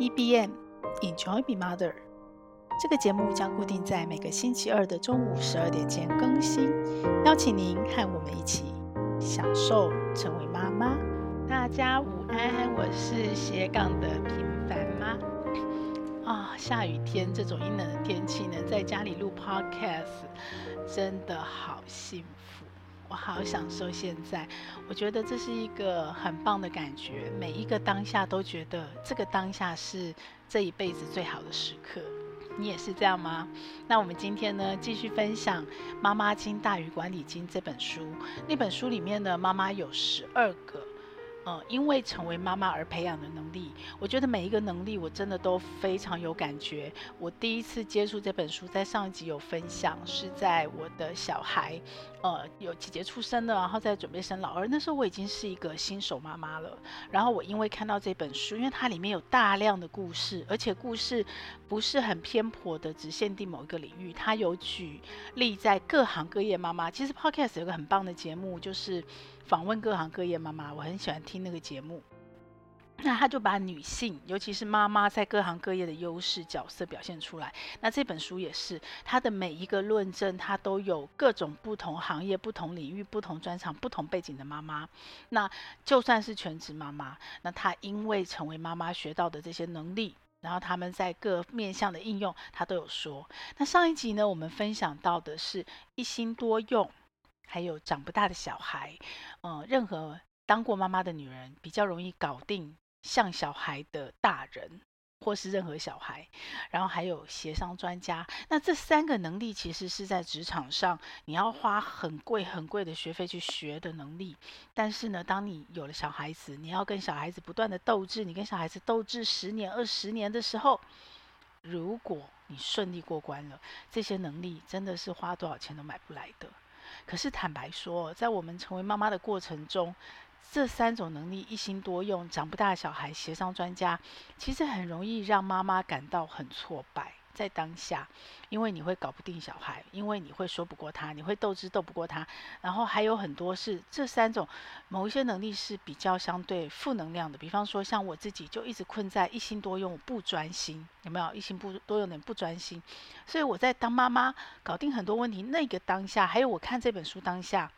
EBM Enjoy Be Mother，这个节目将固定在每个星期二的中午十二点前更新，邀请您和我们一起享受成为妈妈。大家午安，我是斜杠的平凡妈。啊，下雨天这种阴冷的天气，能在家里录 Podcast，真的好幸福。我好享受现在，我觉得这是一个很棒的感觉。每一个当下都觉得这个当下是这一辈子最好的时刻。你也是这样吗？那我们今天呢，继续分享《妈妈经大于管理经》这本书。那本书里面呢，妈妈有十二个。呃，因为成为妈妈而培养的能力，我觉得每一个能力我真的都非常有感觉。我第一次接触这本书，在上一集有分享，是在我的小孩，呃，有姐姐出生了，然后在准备生老二，那时候我已经是一个新手妈妈了。然后我因为看到这本书，因为它里面有大量的故事，而且故事不是很偏颇的，只限定某一个领域，它有举例在各行各业妈妈。其实 Podcast 有个很棒的节目，就是。访问各行各业妈妈，我很喜欢听那个节目。那他就把女性，尤其是妈妈在各行各业的优势角色表现出来。那这本书也是，他的每一个论证，他都有各种不同行业、不同领域、不同专长、不同背景的妈妈。那就算是全职妈妈，那她因为成为妈妈学到的这些能力，然后他们在各面向的应用，他都有说。那上一集呢，我们分享到的是一心多用。还有长不大的小孩，嗯、任何当过妈妈的女人比较容易搞定像小孩的大人，或是任何小孩。然后还有协商专家，那这三个能力其实是在职场上你要花很贵很贵的学费去学的能力。但是呢，当你有了小孩子，你要跟小孩子不断的斗智，你跟小孩子斗智十年、二十年的时候，如果你顺利过关了，这些能力真的是花多少钱都买不来的。可是坦白说，在我们成为妈妈的过程中，这三种能力——一心多用、长不大小孩、协商专家，其实很容易让妈妈感到很挫败。在当下，因为你会搞不定小孩，因为你会说不过他，你会斗智斗不过他，然后还有很多是这三种某一些能力是比较相对负能量的。比方说，像我自己就一直困在一心多用不专心，有没有？一心不多用点不专心，所以我在当妈妈搞定很多问题那个当下，还有我看这本书当下。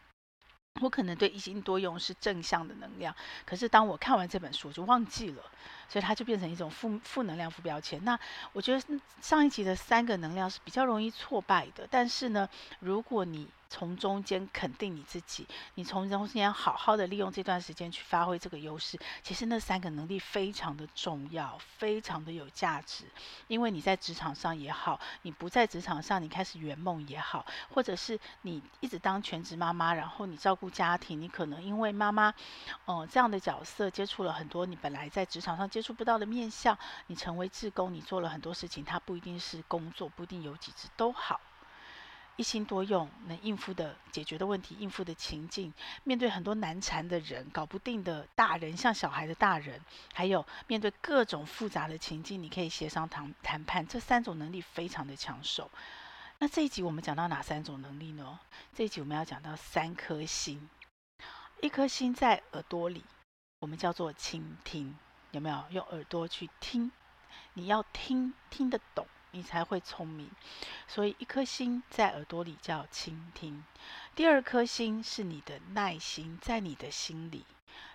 我可能对一心多用是正向的能量，可是当我看完这本书，我就忘记了，所以它就变成一种负负能量、负标签。那我觉得上一集的三个能量是比较容易挫败的，但是呢，如果你从中间肯定你自己，你从中间好好的利用这段时间去发挥这个优势，其实那三个能力非常的重要，非常的有价值。因为你在职场上也好，你不在职场上，你开始圆梦也好，或者是你一直当全职妈妈，然后你照顾家庭，你可能因为妈妈，嗯，这样的角色接触了很多你本来在职场上接触不到的面向，你成为志工，你做了很多事情，它不一定是工作，不一定有几职都好。一心多用，能应付的、解决的问题、应付的情境，面对很多难缠的人、搞不定的大人，像小孩的大人，还有面对各种复杂的情境，你可以协商谈谈判，这三种能力非常的抢手。那这一集我们讲到哪三种能力呢？这一集我们要讲到三颗心，一颗心在耳朵里，我们叫做倾听，有没有？用耳朵去听，你要听，听得懂。你才会聪明，所以一颗心在耳朵里叫倾听。第二颗心是你的耐心，在你的心里。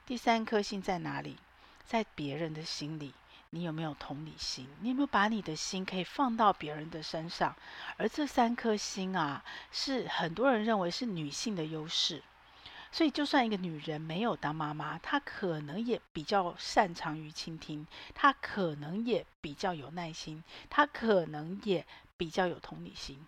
第三颗心在哪里？在别人的心里。你有没有同理心？你有没有把你的心可以放到别人的身上？而这三颗心啊，是很多人认为是女性的优势。所以，就算一个女人没有当妈妈，她可能也比较擅长于倾听，她可能也比较有耐心，她可能也比较有同理心。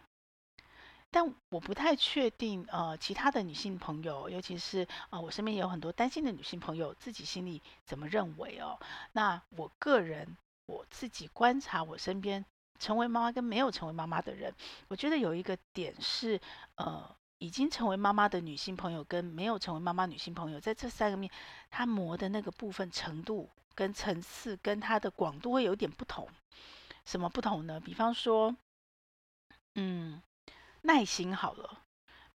但我不太确定，呃，其他的女性朋友，尤其是呃，我身边也有很多单亲的女性朋友，自己心里怎么认为哦？那我个人我自己观察，我身边成为妈妈跟没有成为妈妈的人，我觉得有一个点是，呃。已经成为妈妈的女性朋友跟没有成为妈妈女性朋友，在这三个面，她磨的那个部分程度跟层次跟它的广度会有点不同。什么不同呢？比方说，嗯，耐心好了，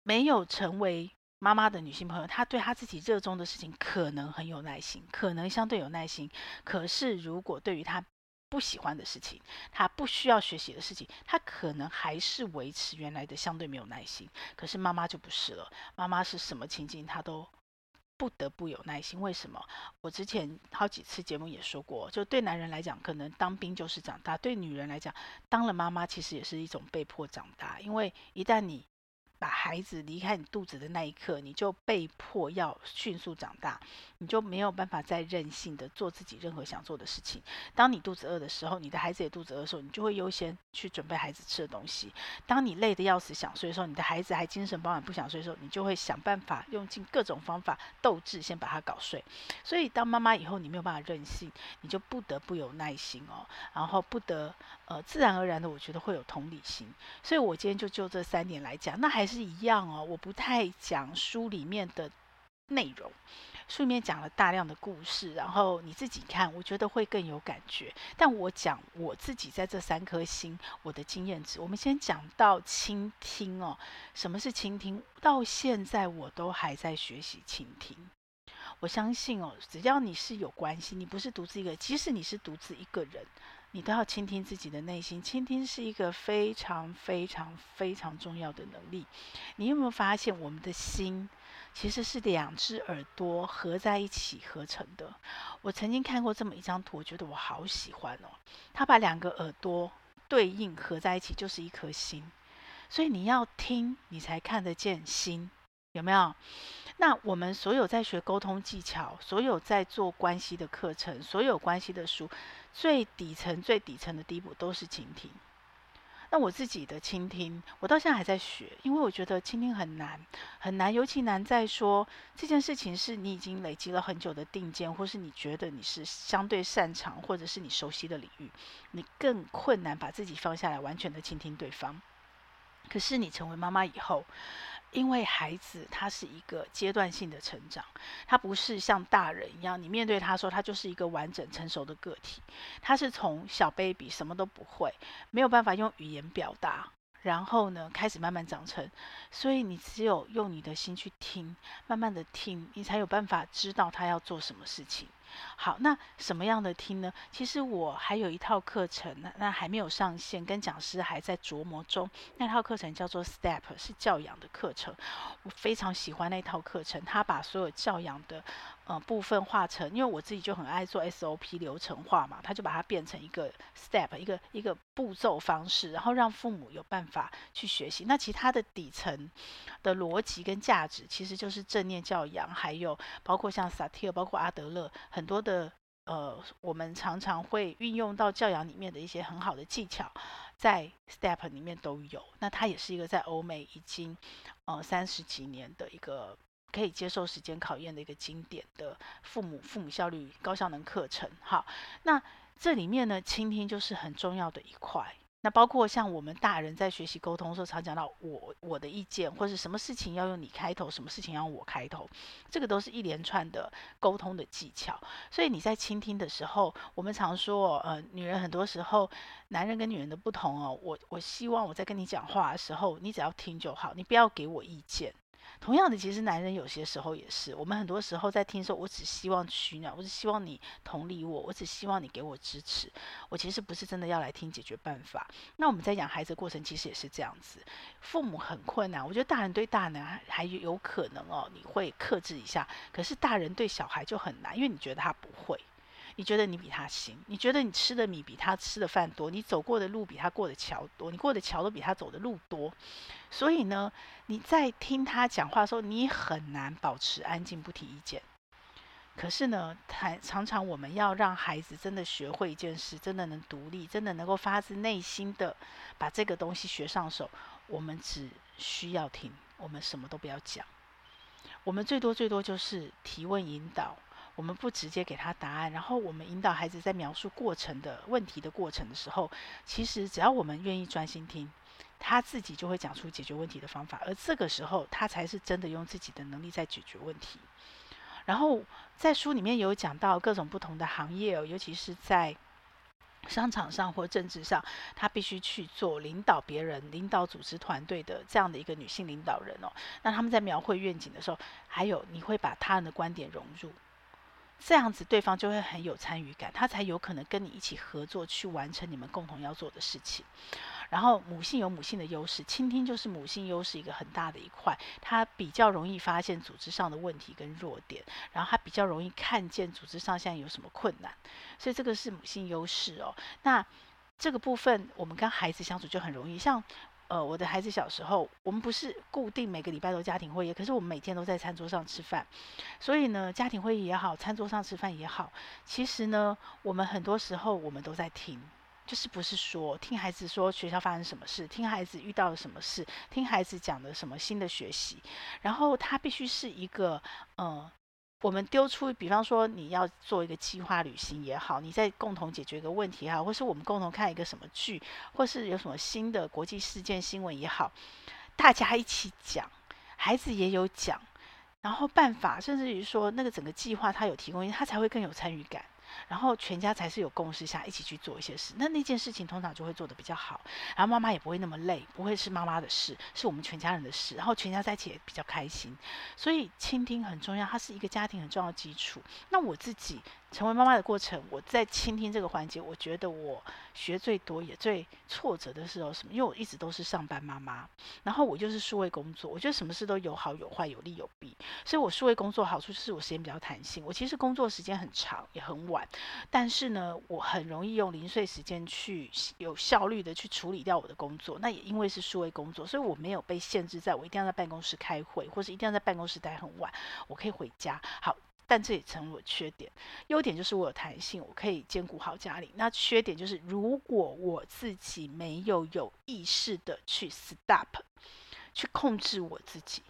没有成为妈妈的女性朋友，她对她自己热衷的事情可能很有耐心，可能相对有耐心。可是如果对于她不喜欢的事情，他不需要学习的事情，他可能还是维持原来的相对没有耐心。可是妈妈就不是了，妈妈是什么情境他都不得不有耐心。为什么？我之前好几次节目也说过，就对男人来讲，可能当兵就是长大；对女人来讲，当了妈妈其实也是一种被迫长大，因为一旦你把孩子离开你肚子的那一刻，你就被迫要迅速长大，你就没有办法再任性的做自己任何想做的事情。当你肚子饿的时候，你的孩子也肚子饿的时候，你就会优先去准备孩子吃的东西。当你累得要死想睡的时候，你的孩子还精神饱满不想睡的时候，你就会想办法用尽各种方法斗志，先把他搞睡。所以当妈妈以后，你没有办法任性，你就不得不有耐心哦，然后不得呃自然而然的，我觉得会有同理心。所以我今天就就这三点来讲，那还是。一样哦，我不太讲书里面的内容，书里面讲了大量的故事，然后你自己看，我觉得会更有感觉。但我讲我自己在这三颗星，我的经验值。我们先讲到倾听哦，什么是倾听？到现在我都还在学习倾听。我相信哦，只要你是有关系，你不是独自一个，即使你是独自一个人。你都要倾听自己的内心，倾听是一个非常非常非常重要的能力。你有没有发现，我们的心其实是两只耳朵合在一起合成的？我曾经看过这么一张图，我觉得我好喜欢哦。他把两个耳朵对应合在一起，就是一颗心。所以你要听，你才看得见心，有没有？那我们所有在学沟通技巧，所有在做关系的课程，所有关系的书。最底层、最底层的第一步都是倾听。那我自己的倾听，我到现在还在学，因为我觉得倾听很难，很难，尤其难在说这件事情是你已经累积了很久的定见，或是你觉得你是相对擅长，或者是你熟悉的领域，你更困难把自己放下来，完全的倾听对方。可是你成为妈妈以后，因为孩子他是一个阶段性的成长，他不是像大人一样，你面对他说他就是一个完整成熟的个体，他是从小 baby 什么都不会，没有办法用语言表达，然后呢开始慢慢长成，所以你只有用你的心去听，慢慢的听，你才有办法知道他要做什么事情。好，那什么样的听呢？其实我还有一套课程，那那还没有上线，跟讲师还在琢磨中。那套课程叫做 Step，是教养的课程。我非常喜欢那套课程，他把所有教养的呃部分化成，因为我自己就很爱做 SOP 流程化嘛，他就把它变成一个 Step，一个一个步骤方式，然后让父母有办法去学习。那其他的底层的逻辑跟价值，其实就是正念教养，还有包括像萨提尔，包括阿德勒。很多的呃，我们常常会运用到教养里面的一些很好的技巧，在 STEP 里面都有。那它也是一个在欧美已经呃三十几年的一个可以接受时间考验的一个经典的父母父母效率高效能课程。好，那这里面呢，倾听就是很重要的一块。那包括像我们大人在学习沟通的时候，常讲到我我的意见，或是什么事情要用你开头，什么事情要用我开头，这个都是一连串的沟通的技巧。所以你在倾听的时候，我们常说，呃，女人很多时候，男人跟女人的不同哦。我我希望我在跟你讲话的时候，你只要听就好，你不要给我意见。同样的，其实男人有些时候也是，我们很多时候在听说，我只希望取暖，我只希望你同理我，我只希望你给我支持，我其实不是真的要来听解决办法。那我们在养孩子过程，其实也是这样子，父母很困难。我觉得大人对大人还有可能哦，你会克制一下，可是大人对小孩就很难，因为你觉得他不会。你觉得你比他行？你觉得你吃的米比他吃的饭多？你走过的路比他过的桥多？你过的桥都比他走的路多？所以呢，你在听他讲话的时候，你很难保持安静不提意见。可是呢，他常常我们要让孩子真的学会一件事，真的能独立，真的能够发自内心的把这个东西学上手。我们只需要听，我们什么都不要讲，我们最多最多就是提问引导。我们不直接给他答案，然后我们引导孩子在描述过程的问题的过程的时候，其实只要我们愿意专心听，他自己就会讲出解决问题的方法，而这个时候他才是真的用自己的能力在解决问题。然后在书里面有讲到各种不同的行业哦，尤其是在商场上或政治上，他必须去做领导别人、领导组织团队的这样的一个女性领导人哦。那他们在描绘愿景的时候，还有你会把他人的观点融入。这样子对方就会很有参与感，他才有可能跟你一起合作去完成你们共同要做的事情。然后母性有母性的优势，倾听就是母性优势一个很大的一块，它比较容易发现组织上的问题跟弱点，然后它比较容易看见组织上现在有什么困难，所以这个是母性优势哦。那这个部分我们跟孩子相处就很容易，像呃我的孩子小时候，我们不是固定每个礼拜都家庭会议，可是我们每天都在餐桌上吃饭，所以呢家庭会议也好，餐桌上吃饭也好，其实呢我们很多时候我们都在听。就是不是说听孩子说学校发生什么事，听孩子遇到了什么事，听孩子讲的什么新的学习，然后他必须是一个，呃，我们丢出，比方说你要做一个计划旅行也好，你在共同解决一个问题也好，或是我们共同看一个什么剧，或是有什么新的国际事件新闻也好，大家一起讲，孩子也有讲，然后办法，甚至于说那个整个计划他有提供，他才会更有参与感。然后全家才是有共识下一起去做一些事，那那件事情通常就会做得比较好，然后妈妈也不会那么累，不会是妈妈的事，是我们全家人的事，然后全家在一起也比较开心，所以倾听很重要，它是一个家庭很重要的基础。那我自己。成为妈妈的过程，我在倾听这个环节，我觉得我学最多也最挫折的时候什么？因为我一直都是上班妈妈，然后我就是数位工作，我觉得什么事都有好有坏，有利有弊。所以我数位工作好处就是我时间比较弹性，我其实工作时间很长也很晚，但是呢，我很容易用零碎时间去有效率的去处理掉我的工作。那也因为是数位工作，所以我没有被限制在我一定要在办公室开会，或是一定要在办公室待很晚，我可以回家。好。但这也成为我缺点，优点就是我有弹性，我可以兼顾好家里。那缺点就是，如果我自己没有有意识的去 stop，去控制我自己，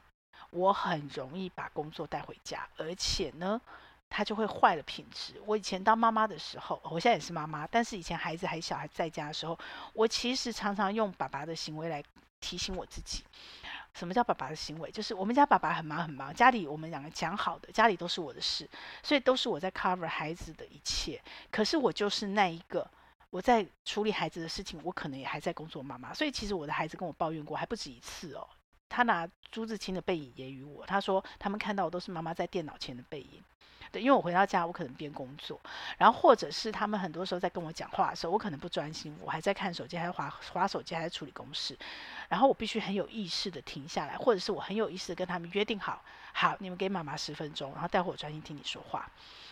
我很容易把工作带回家，而且呢，它就会坏了品质。我以前当妈妈的时候，我现在也是妈妈，但是以前孩子还小还在家的时候，我其实常常用爸爸的行为来提醒我自己。什么叫爸爸的行为？就是我们家爸爸很忙很忙，家里我们两个讲好的，家里都是我的事，所以都是我在 cover 孩子的一切。可是我就是那一个，我在处理孩子的事情，我可能也还在工作妈妈。所以其实我的孩子跟我抱怨过还不止一次哦。他拿朱自清的背影揶揄我，他说他们看到的都是妈妈在电脑前的背影。对，因为我回到家，我可能边工作，然后或者是他们很多时候在跟我讲话的时候，我可能不专心，我还在看手机，还在滑滑手机，还在处理公事，然后我必须很有意识的停下来，或者是我很有意识的跟他们约定好，好，你们给妈妈十分钟，然后待会我专心听你说话。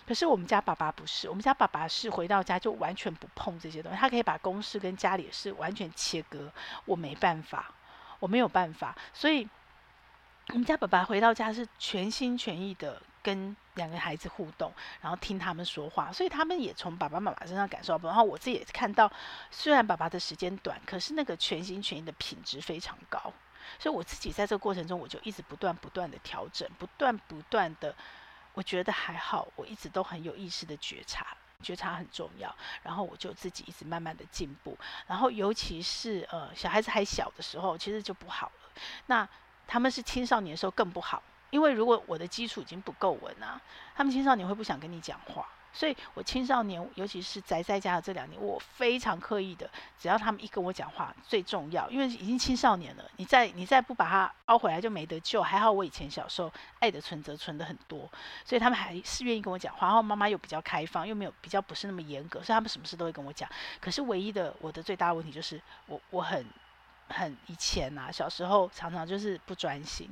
可是我们家爸爸不是，我们家爸爸是回到家就完全不碰这些东西，他可以把公事跟家里的事完全切割，我没办法，我没有办法，所以我们家爸爸回到家是全心全意的。跟两个孩子互动，然后听他们说话，所以他们也从爸爸妈妈身上感受到。然后我自己也看到，虽然爸爸的时间短，可是那个全心全意的品质非常高。所以我自己在这个过程中，我就一直不断不断的调整，不断不断的，我觉得还好，我一直都很有意识的觉察，觉察很重要。然后我就自己一直慢慢的进步。然后尤其是呃小孩子还小的时候，其实就不好了。那他们是青少年的时候更不好。因为如果我的基础已经不够稳啊，他们青少年会不想跟你讲话，所以我青少年，尤其是宅在家的这两年，我非常刻意的，只要他们一跟我讲话，最重要，因为已经青少年了，你再你再不把他凹回来就没得救。还好我以前小时候爱的存折存的很多，所以他们还是愿意跟我讲话。然后妈妈又比较开放，又没有比较不是那么严格，所以他们什么事都会跟我讲。可是唯一的我的最大问题就是我我很。很以前呐、小时候常常就是不专心，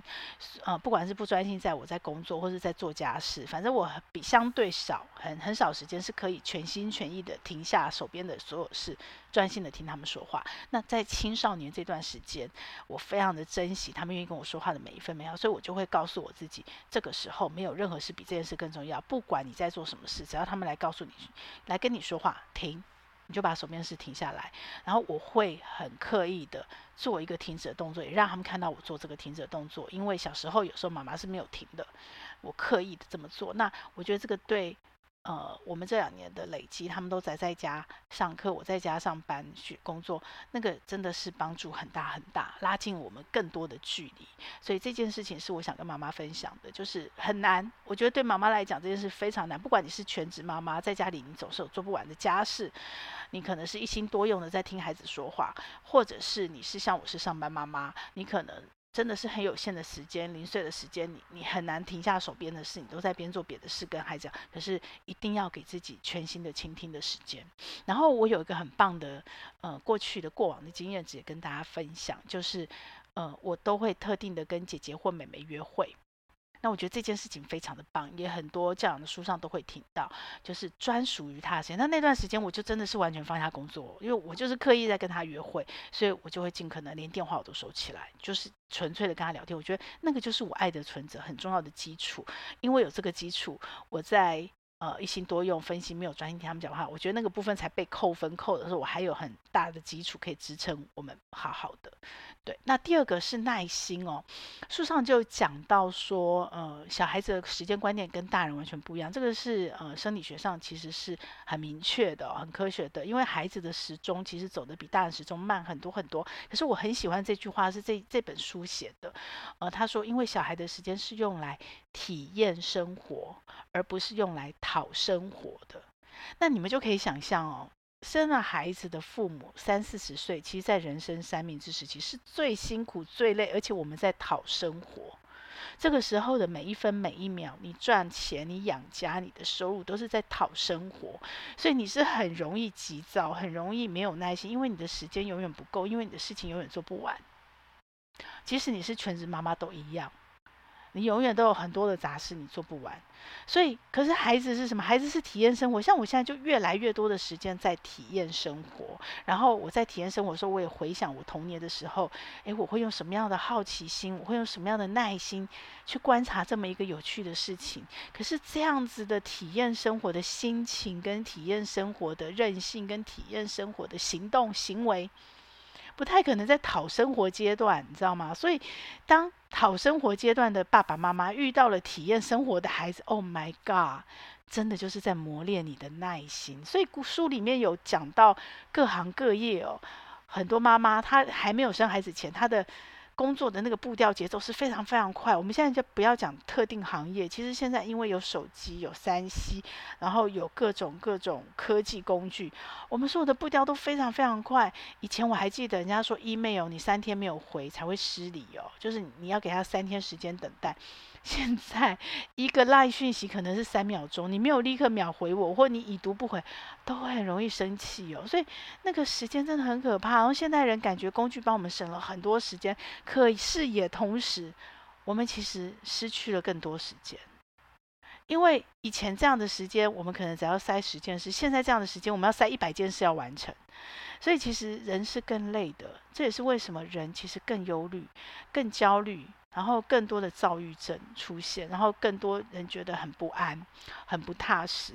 呃，不管是不专心，在我在工作或是在做家事，反正我比相对少，很很少时间是可以全心全意的停下手边的所有事，专心的听他们说话。那在青少年这段时间，我非常的珍惜他们愿意跟我说话的每一分每秒，所以我就会告诉我自己，这个时候没有任何事比这件事更重要。不管你在做什么事，只要他们来告诉你，来跟你说话，停。你就把手边事停下来，然后我会很刻意的做一个停止的动作，也让他们看到我做这个停止的动作。因为小时候有时候妈妈是没有停的，我刻意的这么做。那我觉得这个对。呃，我们这两年的累积，他们都宅在家上课，我在家上班学工作，那个真的是帮助很大很大，拉近我们更多的距离。所以这件事情是我想跟妈妈分享的，就是很难。我觉得对妈妈来讲，这件事非常难。不管你是全职妈妈，在家里你总是有做不完的家事，你可能是一心多用的在听孩子说话，或者是你是像我是上班妈妈，你可能。真的是很有限的时间，零碎的时间，你你很难停下手边的事，你都在边做别的事跟孩子讲。可是一定要给自己全新的倾听的时间。然后我有一个很棒的呃过去的过往的经验，直接跟大家分享，就是呃我都会特定的跟姐姐或妹妹约会。那我觉得这件事情非常的棒，也很多教养的书上都会听到，就是专属于他的时间。那那段时间我就真的是完全放下工作，因为我就是刻意在跟他约会，所以我就会尽可能连电话我都收起来，就是纯粹的跟他聊天。我觉得那个就是我爱的存折很重要的基础，因为有这个基础，我在。呃，一心多用，分析没有专心听他们讲话，我觉得那个部分才被扣分扣的时候，我还有很大的基础可以支撑我们好好的。对，那第二个是耐心哦，书上就讲到说，呃，小孩子的时间观念跟大人完全不一样，这个是呃生理学上其实是很明确的、很科学的，因为孩子的时钟其实走得比大人时钟慢很多很多。可是我很喜欢这句话，是这这本书写的，呃，他说，因为小孩的时间是用来体验生活，而不是用来讨生活的。那你们就可以想象哦，生了孩子的父母三四十岁，其实在人生三明治时期是最辛苦、最累，而且我们在讨生活。这个时候的每一分每一秒，你赚钱、你养家、你的收入都是在讨生活，所以你是很容易急躁、很容易没有耐心，因为你的时间永远不够，因为你的事情永远做不完。即使你是全职妈妈都一样。你永远都有很多的杂事，你做不完。所以，可是孩子是什么？孩子是体验生活。像我现在就越来越多的时间在体验生活。然后我在体验生活的时候，我也回想我童年的时候，诶，我会用什么样的好奇心，我会用什么样的耐心去观察这么一个有趣的事情。可是这样子的体验生活的心情，跟体验生活的韧性，跟体验生活的行动行为。不太可能在讨生活阶段，你知道吗？所以，当讨生活阶段的爸爸妈妈遇到了体验生活的孩子，Oh my God，真的就是在磨练你的耐心。所以书里面有讲到各行各业哦，很多妈妈她还没有生孩子前，她的。工作的那个步调节奏是非常非常快。我们现在就不要讲特定行业，其实现在因为有手机、有三 C，然后有各种各种科技工具，我们所有的步调都非常非常快。以前我还记得人家说 email 你三天没有回才会失礼哦，就是你要给他三天时间等待。现在一个赖讯息可能是三秒钟，你没有立刻秒回我，或你已读不回，都会很容易生气哦。所以那个时间真的很可怕。然后现代人感觉工具帮我们省了很多时间，可是也同时，我们其实失去了更多时间。因为以前这样的时间，我们可能只要塞十件事；现在这样的时间，我们要塞一百件事要完成。所以其实人是更累的。这也是为什么人其实更忧虑、更焦虑。然后更多的躁郁症出现，然后更多人觉得很不安、很不踏实，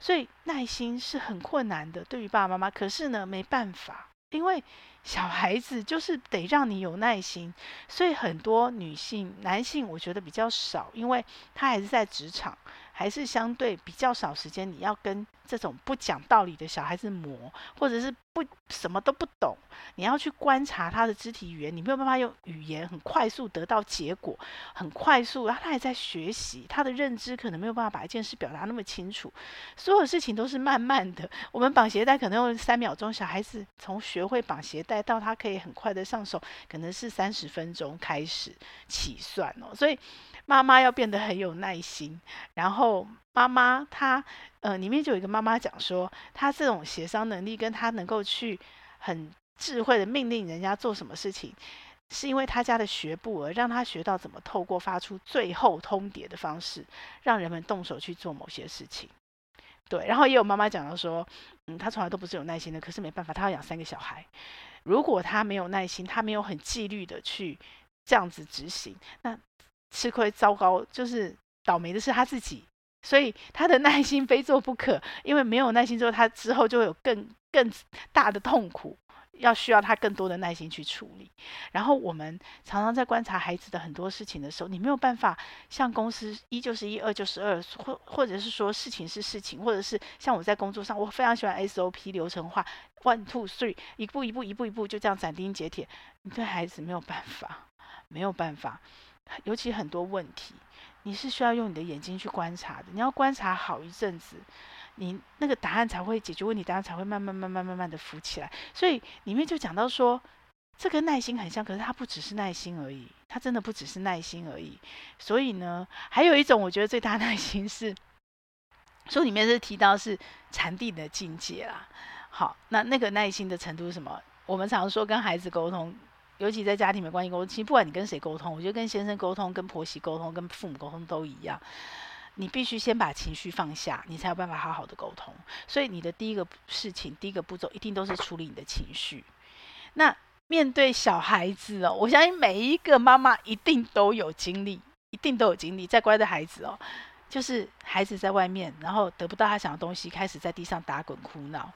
所以耐心是很困难的，对于爸爸妈妈。可是呢，没办法，因为小孩子就是得让你有耐心，所以很多女性、男性我觉得比较少，因为他还是在职场。还是相对比较少时间，你要跟这种不讲道理的小孩子磨，或者是不什么都不懂，你要去观察他的肢体语言，你没有办法用语言很快速得到结果，很快速，然后他还在学习，他的认知可能没有办法把一件事表达那么清楚，所有事情都是慢慢的。我们绑鞋带可能用三秒钟，小孩子从学会绑鞋带到他可以很快的上手，可能是三十分钟开始起算哦，所以。妈妈要变得很有耐心，然后妈妈她呃里面就有一个妈妈讲说，她这种协商能力跟她能够去很智慧的命令人家做什么事情，是因为她家的学步而让她学到怎么透过发出最后通牒的方式，让人们动手去做某些事情。对，然后也有妈妈讲到说，嗯，她从来都不是有耐心的，可是没办法，她要养三个小孩，如果她没有耐心，她没有很纪律的去这样子执行，那。吃亏糟糕，就是倒霉的是他自己，所以他的耐心非做不可。因为没有耐心之后，他之后就会有更更大的痛苦，要需要他更多的耐心去处理。然后我们常常在观察孩子的很多事情的时候，你没有办法像公司一就是一，二就是二，或或者是说事情是事情，或者是像我在工作上，我非常喜欢 SOP 流程化，one two three，一步一步一步一步就这样斩钉截铁。你对孩子没有办法，没有办法。尤其很多问题，你是需要用你的眼睛去观察的。你要观察好一阵子，你那个答案才会解决问题，答案才会慢慢慢慢慢慢的浮起来。所以里面就讲到说，这跟耐心很像，可是它不只是耐心而已，它真的不只是耐心而已。所以呢，还有一种我觉得最大耐心是书里面是提到是禅定的境界啦。好，那那个耐心的程度是什么？我们常说跟孩子沟通，尤其在家庭的关系沟通，其实不管你跟谁沟通，我觉得跟先生沟通、跟婆媳沟通、跟父母沟通都一样。你必须先把情绪放下，你才有办法好好的沟通。所以你的第一个事情、第一个步骤，一定都是处理你的情绪。那面对小孩子哦，我相信每一个妈妈一定都有经历，一定都有经历。再乖的孩子哦，就是孩子在外面，然后得不到他想要的东西，开始在地上打滚哭闹。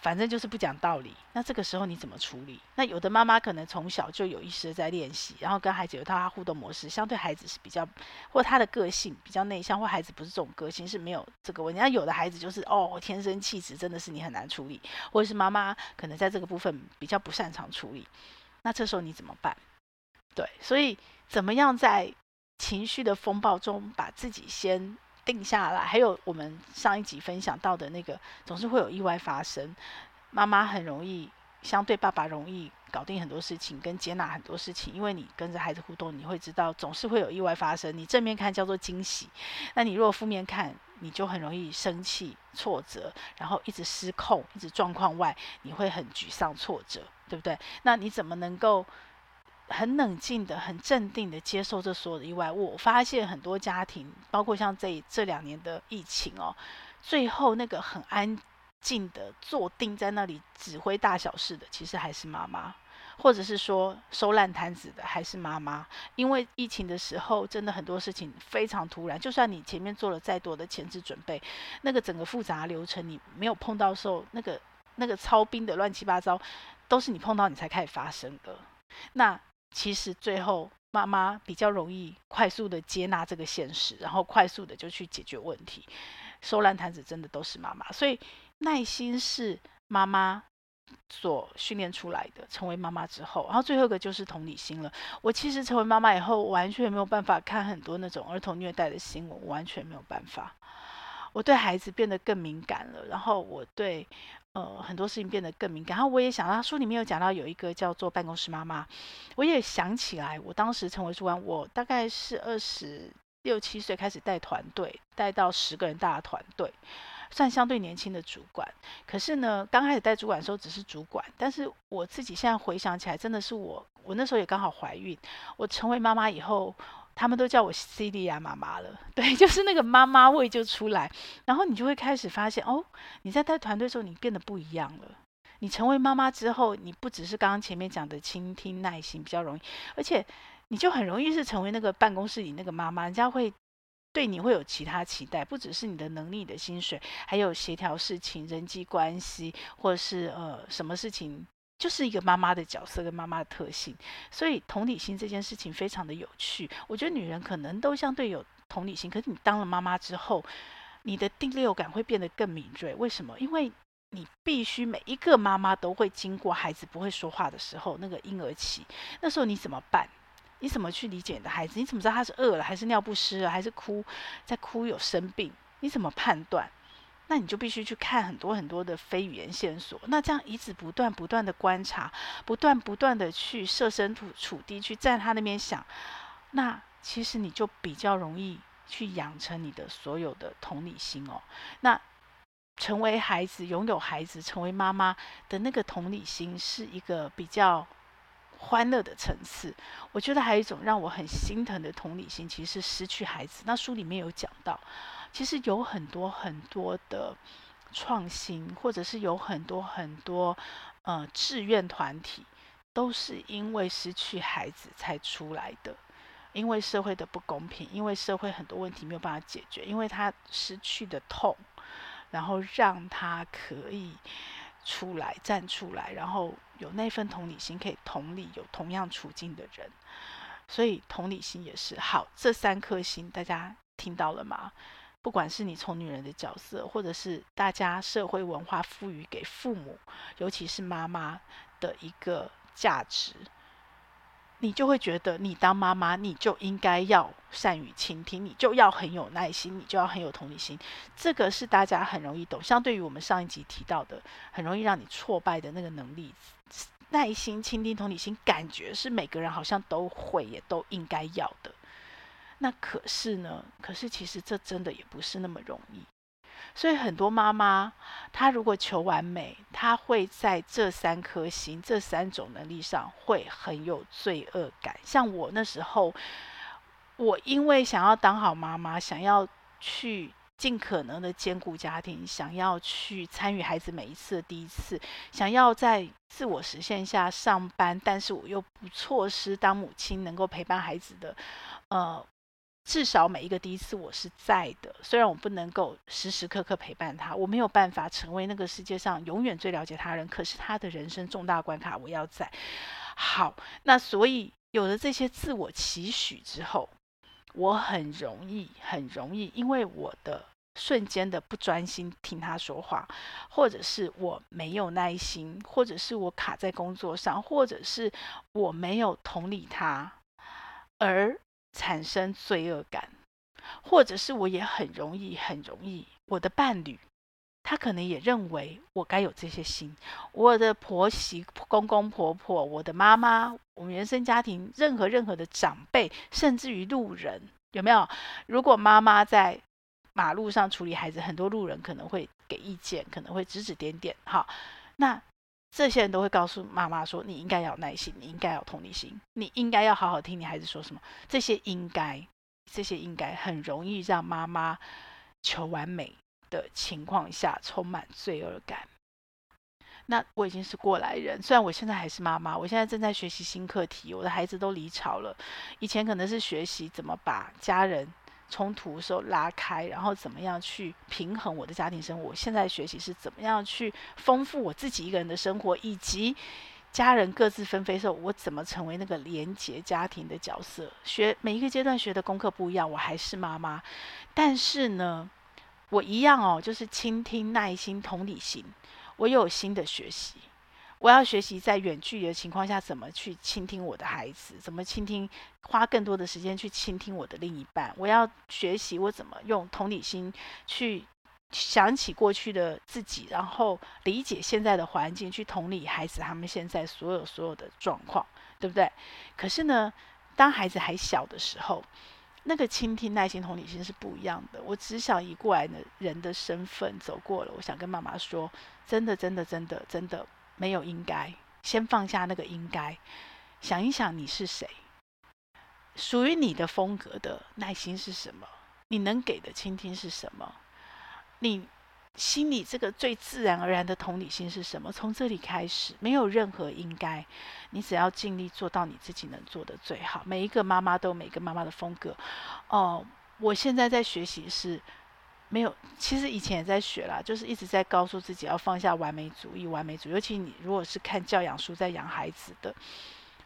反正就是不讲道理，那这个时候你怎么处理？那有的妈妈可能从小就有意识的在练习，然后跟孩子有一套互动模式，相对孩子是比较，或他的个性比较内向，或孩子不是这种个性是没有这个问题。那有的孩子就是哦，天生气质真的是你很难处理，或者是妈妈可能在这个部分比较不擅长处理，那这时候你怎么办？对，所以怎么样在情绪的风暴中把自己先。定下来，还有我们上一集分享到的那个，总是会有意外发生。妈妈很容易，相对爸爸容易搞定很多事情，跟接纳很多事情，因为你跟着孩子互动，你会知道总是会有意外发生。你正面看叫做惊喜，那你如果负面看，你就很容易生气、挫折，然后一直失控，一直状况外，你会很沮丧、挫折，对不对？那你怎么能够？很冷静的、很镇定的接受这所有的意外。我发现很多家庭，包括像这这两年的疫情哦，最后那个很安静的坐定在那里指挥大小事的，其实还是妈妈，或者是说收烂摊子的还是妈妈。因为疫情的时候，真的很多事情非常突然，就算你前面做了再多的前置准备，那个整个复杂流程你没有碰到时候，那个那个操兵的乱七八糟，都是你碰到你才开始发生的。那其实最后，妈妈比较容易快速的接纳这个现实，然后快速的就去解决问题。收烂摊子真的都是妈妈，所以耐心是妈妈所训练出来的。成为妈妈之后，然后最后一个就是同理心了。我其实成为妈妈以后，完全没有办法看很多那种儿童虐待的新闻，完全没有办法。我对孩子变得更敏感了，然后我对。呃，很多事情变得更敏感。然后我也想到，书里面有讲到有一个叫做办公室妈妈，我也想起来，我当时成为主管，我大概是二十六七岁开始带团队，带到十个人大的团队，算相对年轻的主管。可是呢，刚开始带主管的时候只是主管，但是我自己现在回想起来，真的是我，我那时候也刚好怀孕，我成为妈妈以后。他们都叫我西利亚妈妈了，对，就是那个妈妈味就出来，然后你就会开始发现，哦，你在带团队的时候，你变得不一样了。你成为妈妈之后，你不只是刚刚前面讲的倾听、耐心比较容易，而且你就很容易是成为那个办公室里那个妈妈，人家会对你会有其他期待，不只是你的能力、你的薪水，还有协调事情、人际关系，或者是呃什么事情。就是一个妈妈的角色跟妈妈的特性，所以同理心这件事情非常的有趣。我觉得女人可能都相对有同理心，可是你当了妈妈之后，你的第六感会变得更敏锐。为什么？因为你必须每一个妈妈都会经过孩子不会说话的时候，那个婴儿期，那时候你怎么办？你怎么去理解你的孩子？你怎么知道他是饿了，还是尿不湿了，还是哭在哭有生病？你怎么判断？那你就必须去看很多很多的非语言线索。那这样一直不断不断的观察，不断不断的去设身处处地去站他那边想，那其实你就比较容易去养成你的所有的同理心哦。那成为孩子，拥有孩子，成为妈妈的那个同理心，是一个比较欢乐的层次。我觉得还有一种让我很心疼的同理心，其实是失去孩子。那书里面有讲到。其实有很多很多的创新，或者是有很多很多呃志愿团体，都是因为失去孩子才出来的。因为社会的不公平，因为社会很多问题没有办法解决，因为他失去的痛，然后让他可以出来站出来，然后有那份同理心，可以同理有同样处境的人。所以同理心也是好。这三颗心大家听到了吗？不管是你从女人的角色，或者是大家社会文化赋予给父母，尤其是妈妈的一个价值，你就会觉得你当妈妈，你就应该要善于倾听，你就要很有耐心，你就要很有同理心。这个是大家很容易懂。相对于我们上一集提到的，很容易让你挫败的那个能力。耐心、倾听、同理心，感觉是每个人好像都会，也都应该要的。那可是呢？可是其实这真的也不是那么容易。所以很多妈妈，她如果求完美，她会在这三颗心、这三种能力上会很有罪恶感。像我那时候，我因为想要当好妈妈，想要去。尽可能的兼顾家庭，想要去参与孩子每一次的第一次，想要在自我实现下上班，但是我又不错失当母亲能够陪伴孩子的，呃，至少每一个第一次我是在的。虽然我不能够时时刻刻陪伴他，我没有办法成为那个世界上永远最了解他人，可是他的人生重大关卡我要在。好，那所以有了这些自我期许之后。我很容易，很容易，因为我的瞬间的不专心听他说话，或者是我没有耐心，或者是我卡在工作上，或者是我没有同理他，而产生罪恶感，或者是我也很容易，很容易，我的伴侣。他可能也认为我该有这些心，我的婆媳、公公婆婆、我的妈妈、我们原生家庭，任何任何的长辈，甚至于路人，有没有？如果妈妈在马路上处理孩子，很多路人可能会给意见，可能会指指点点。好，那这些人都会告诉妈妈说：“你应该要有耐心，你应该要有同理心，你应该要好好听你孩子说什么。”这些应该，这些应该很容易让妈妈求完美。的情况下充满罪恶感。那我已经是过来人，虽然我现在还是妈妈，我现在正在学习新课题。我的孩子都离巢了，以前可能是学习怎么把家人冲突的时候拉开，然后怎么样去平衡我的家庭生活。现在学习是怎么样去丰富我自己一个人的生活，以及家人各自纷飞的时候，我怎么成为那个连结家庭的角色。学每一个阶段学的功课不一样，我还是妈妈，但是呢。我一样哦，就是倾听、耐心、同理心。我有新的学习，我要学习在远距离的情况下怎么去倾听我的孩子，怎么倾听，花更多的时间去倾听我的另一半。我要学习我怎么用同理心去想起过去的自己，然后理解现在的环境，去同理孩子他们现在所有所有的状况，对不对？可是呢，当孩子还小的时候。那个倾听、耐心、同理心是不一样的。我只想以过来的人的身份走过了。我想跟妈妈说，真的，真的，真的，真的没有应该。先放下那个应该，想一想你是谁，属于你的风格的耐心是什么？你能给的倾听是什么？你。心里这个最自然而然的同理心是什么？从这里开始，没有任何应该，你只要尽力做到你自己能做的最好。每一个妈妈都有每个妈妈的风格。哦，我现在在学习是没有，其实以前也在学啦，就是一直在告诉自己要放下完美主义，完美主义。尤其你如果是看教养书在养孩子的，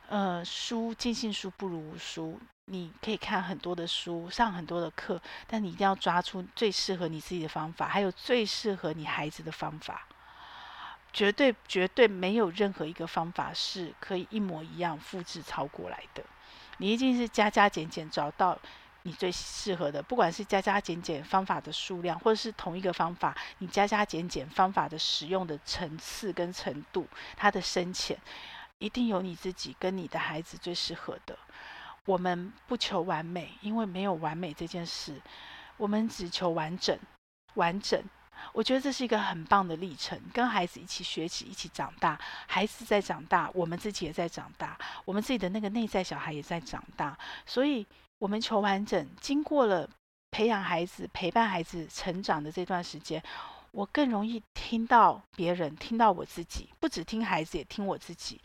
呃，书尽信书不如无书。你可以看很多的书，上很多的课，但你一定要抓出最适合你自己的方法，还有最适合你孩子的方法。绝对绝对没有任何一个方法是可以一模一样复制抄过来的。你一定是加加减减找到你最适合的，不管是加加减减方法的数量，或者是同一个方法，你加加减减方法的使用的层次跟程度，它的深浅，一定有你自己跟你的孩子最适合的。我们不求完美，因为没有完美这件事。我们只求完整，完整。我觉得这是一个很棒的历程，跟孩子一起学习，一起长大。孩子在长大，我们自己也在长大，我们自己的那个内在小孩也在长大。所以，我们求完整。经过了培养孩子、陪伴孩子成长的这段时间，我更容易听到别人，听到我自己，不只听孩子，也听我自己。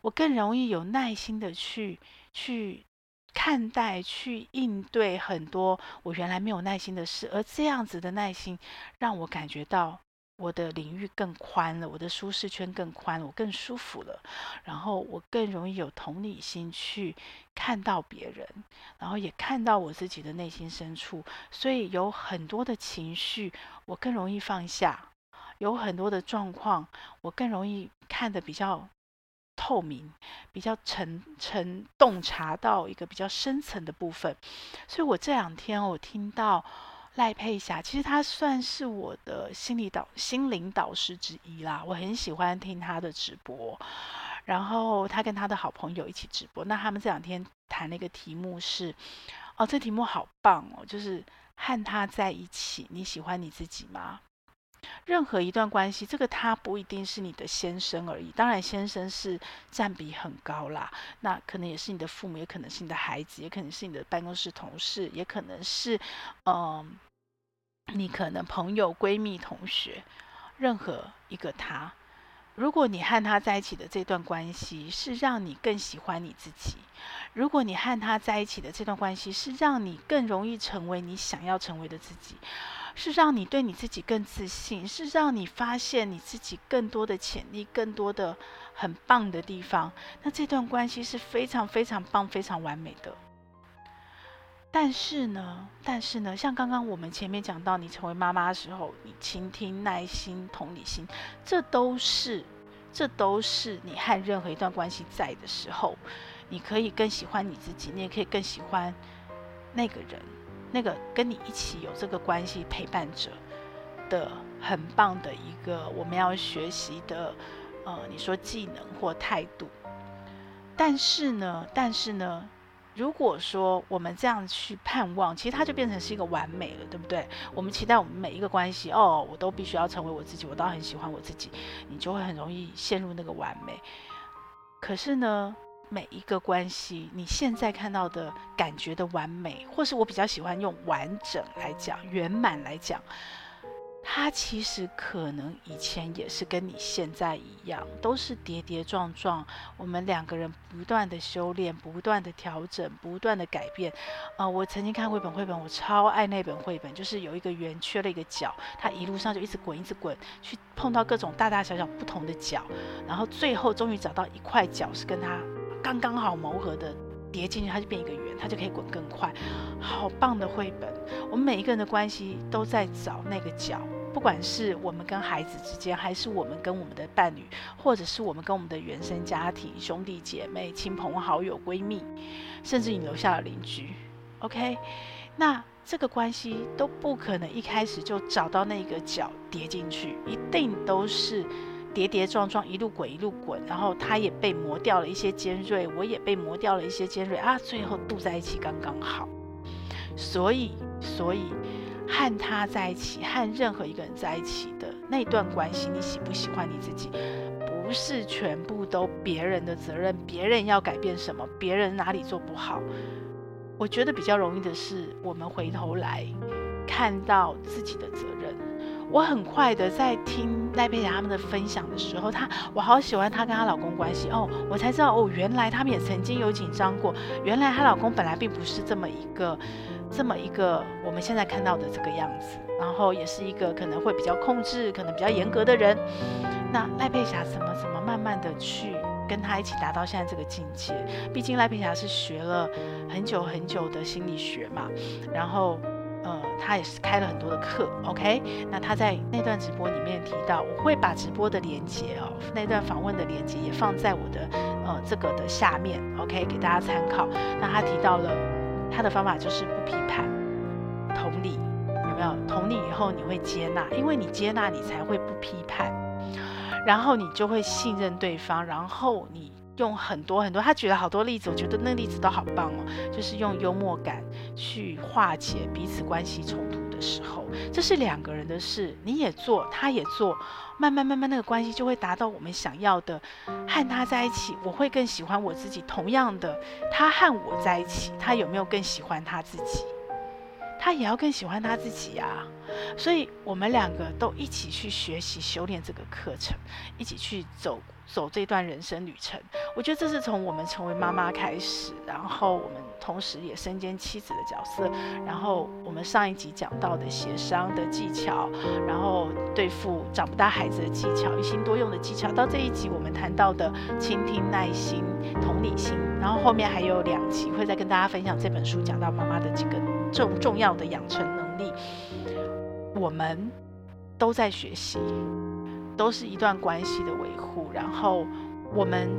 我更容易有耐心的去去。看待、去应对很多我原来没有耐心的事，而这样子的耐心让我感觉到我的领域更宽了，我的舒适圈更宽了，我更舒服了。然后我更容易有同理心去看到别人，然后也看到我自己的内心深处。所以有很多的情绪，我更容易放下；有很多的状况，我更容易看得比较。透明，比较沉沉洞察到一个比较深层的部分，所以我这两天我听到赖佩霞，其实她算是我的心理导心灵导师之一啦，我很喜欢听她的直播，然后她跟她的好朋友一起直播。那他们这两天谈了一个题目是，哦，这题目好棒哦，就是和他在一起，你喜欢你自己吗？任何一段关系，这个他不一定是你的先生而已，当然先生是占比很高啦。那可能也是你的父母，也可能是你的孩子，也可能是你的办公室同事，也可能是嗯、你可能朋友、闺蜜、同学，任何一个他。如果你和他在一起的这段关系是让你更喜欢你自己，如果你和他在一起的这段关系是让你更容易成为你想要成为的自己。是让你对你自己更自信，是让你发现你自己更多的潜力，更多的很棒的地方。那这段关系是非常非常棒、非常完美的。但是呢，但是呢，像刚刚我们前面讲到，你成为妈妈的时候，你倾听、耐心、同理心，这都是，这都是你和任何一段关系在的时候，你可以更喜欢你自己，你也可以更喜欢那个人。那个跟你一起有这个关系陪伴者的很棒的一个我们要学习的，呃，你说技能或态度。但是呢，但是呢，如果说我们这样去盼望，其实它就变成是一个完美了，对不对？我们期待我们每一个关系，哦，我都必须要成为我自己，我倒很喜欢我自己，你就会很容易陷入那个完美。可是呢，每一个关系，你现在看到的感觉的完美，或是我比较喜欢用完整来讲、圆满来讲，它其实可能以前也是跟你现在一样，都是跌跌撞撞。我们两个人不断的修炼，不断的调整，不断的改变。啊、呃，我曾经看过一本绘本，我超爱那本绘本，就是有一个圆缺了一个角，它一路上就一直滚，一直滚，去碰到各种大大小小不同的角，然后最后终于找到一块角是跟它。刚刚好磨合的叠进去，它就变一个圆，它就可以滚更快。好棒的绘本！我们每一个人的关系都在找那个角，不管是我们跟孩子之间，还是我们跟我们的伴侣，或者是我们跟我们的原生家庭、兄弟姐妹、亲朋好友、闺蜜，甚至你楼下的邻居。OK，那这个关系都不可能一开始就找到那个角叠进去，一定都是。跌跌撞撞，一路滚一路滚，然后他也被磨掉了一些尖锐，我也被磨掉了一些尖锐啊，最后度在一起刚刚好。所以，所以和他在一起，和任何一个人在一起的那段关系，你喜不喜欢你自己，不是全部都别人的责任，别人要改变什么，别人哪里做不好。我觉得比较容易的是，我们回头来看到自己的责任。我很快的在听赖佩霞他们的分享的时候，她我好喜欢她跟她老公关系哦，我才知道哦，原来他们也曾经有紧张过，原来她老公本来并不是这么一个这么一个我们现在看到的这个样子，然后也是一个可能会比较控制、可能比较严格的人。那赖佩霞怎么怎么慢慢的去跟他一起达到现在这个境界？毕竟赖佩霞是学了很久很久的心理学嘛，然后。呃，他也是开了很多的课，OK。那他在那段直播里面提到，我会把直播的连接哦，那段访问的连接也放在我的呃这个的下面，OK，给大家参考。那他提到了他的方法就是不批判，同理，有没有？同理以后你会接纳，因为你接纳，你才会不批判，然后你就会信任对方，然后你。用很多很多，他举了好多例子，我觉得那个例子都好棒哦。就是用幽默感去化解彼此关系冲突的时候，这是两个人的事，你也做，他也做，慢慢慢慢那个关系就会达到我们想要的。和他在一起，我会更喜欢我自己。同样的，他和我在一起，他有没有更喜欢他自己？他也要更喜欢他自己啊。所以我们两个都一起去学习修炼这个课程，一起去走。走这段人生旅程，我觉得这是从我们成为妈妈开始，然后我们同时也身兼妻子的角色，然后我们上一集讲到的协商的技巧，然后对付长不大孩子的技巧，一心多用的技巧，到这一集我们谈到的倾听、耐心、同理心，然后后面还有两集会再跟大家分享这本书讲到妈妈的几个重重要的养成能力，我们都在学习。都是一段关系的维护，然后我们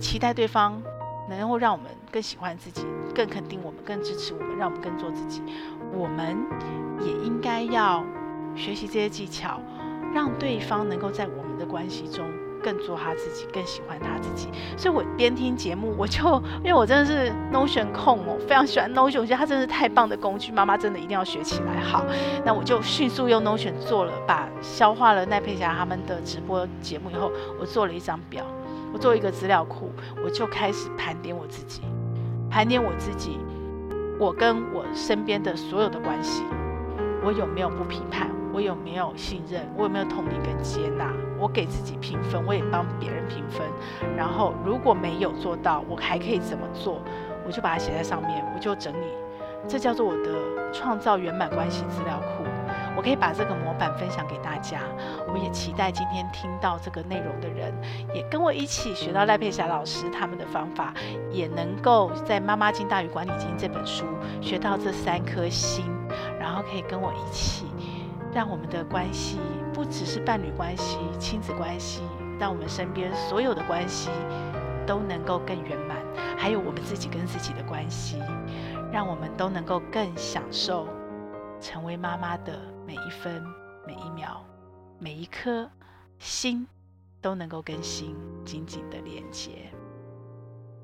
期待对方能够让我们更喜欢自己，更肯定我们，更支持我们，让我们更做自己。我们也应该要学习这些技巧，让对方能够在我们的关系中更做他自己，更喜欢他自己。所以我边听节目，我就因为我真的是 Notion 控哦，非常喜欢 Notion，我觉得它真的是太棒的工具，妈妈真的一定要学起来。好，那我就迅速用 Notion 做了，把消化了赖佩霞他们的直播节目以后，我做了一张表，我做一个资料库，我就开始盘点我自己，盘点我自己，我跟我身边的所有的关系，我有没有不批判？我有没有信任？我有没有同理跟接纳？我给自己评分，我也帮别人评分。然后如果没有做到，我还可以怎么做？我就把它写在上面，我就整理。这叫做我的创造圆满关系资料库。我可以把这个模板分享给大家。我也期待今天听到这个内容的人，也跟我一起学到赖佩霞老师他们的方法，也能够在《妈妈经大于管理经》这本书学到这三颗心，然后可以跟我一起。让我们的关系不只是伴侣关系、亲子关系，让我们身边所有的关系都能够更圆满，还有我们自己跟自己的关系，让我们都能够更享受成为妈妈的每一分、每一秒、每一颗心，都能够跟心紧紧的连接。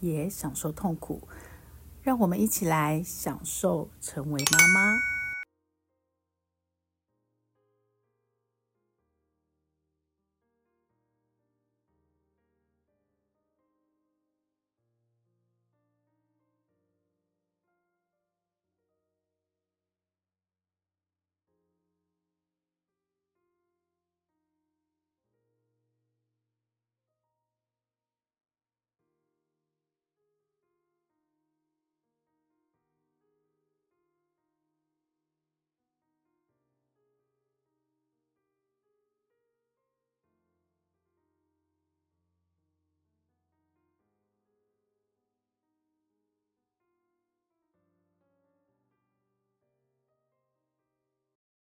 也享受痛苦，让我们一起来享受成为妈妈。